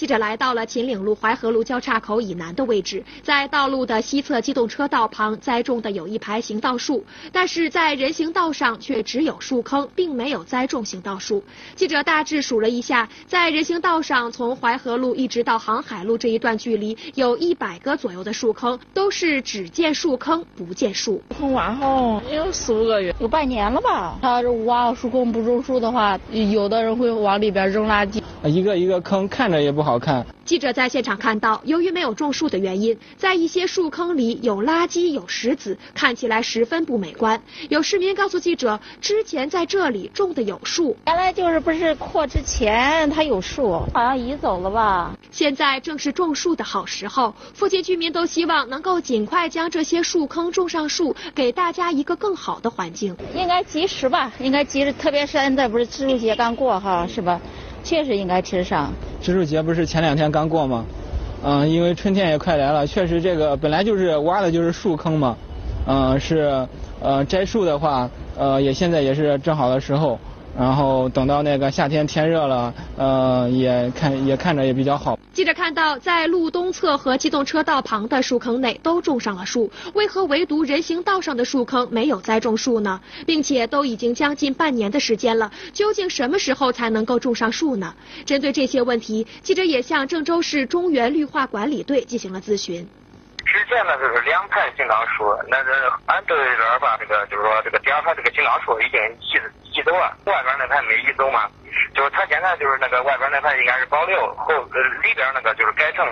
记者来到了秦岭路淮河路交叉口以南的位置，在道路的西侧机动车道旁栽种的有一排行道树，但是在人行道上却只有树坑，并没有栽种行道树。记者大致数了一下，在人行道上从淮河路一直到航海路这一段距离，有一百个左右的树坑，都是只见树坑不见树。坑挖好有四五个月，有半年了吧。他这挖树坑不种树的话，有的人会往里边扔垃圾。一个一个坑看着也不好看。记者在现场看到，由于没有种树的原因，在一些树坑里有垃圾、有石子，看起来十分不美观。有市民告诉记者，之前在这里种的有树，原来就是不是扩之前它有树，好像移走了吧？现在正是种树的好时候，附近居民都希望能够尽快将这些树坑种上树，给大家一个更好的环境。应该及时吧？应该及时，特别是现在不是植树节刚过哈，是吧？确实应该吃上。植树节不是前两天刚过吗？嗯，因为春天也快来了，确实这个本来就是挖的就是树坑嘛，嗯，是呃摘树的话，呃也现在也是正好的时候。然后等到那个夏天天热了，呃，也看也看着也比较好。记者看到，在路东侧和机动车道旁的树坑内都种上了树，为何唯独人行道上的树坑没有栽种树呢？并且都已经将近半年的时间了，究竟什么时候才能够种上树呢？针对这些问题，记者也向郑州市中原绿化管理队进行了咨询。之前呢，就是两排金刚树，那是俺这边吧，这个就是说这个第二排这个金刚树已经移移走啊，外边那排没移走嘛，就是他现在就是那个外边那排应该是保留，后里边那个就是改成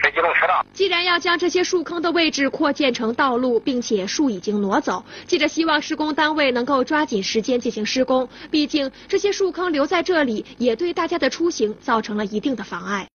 非机动车道。既然要将这些树坑的位置扩建成道路，并且树已经挪走，记者希望施工单位能够抓紧时间进行施工，毕竟这些树坑留在这里也对大家的出行造成了一定的妨碍。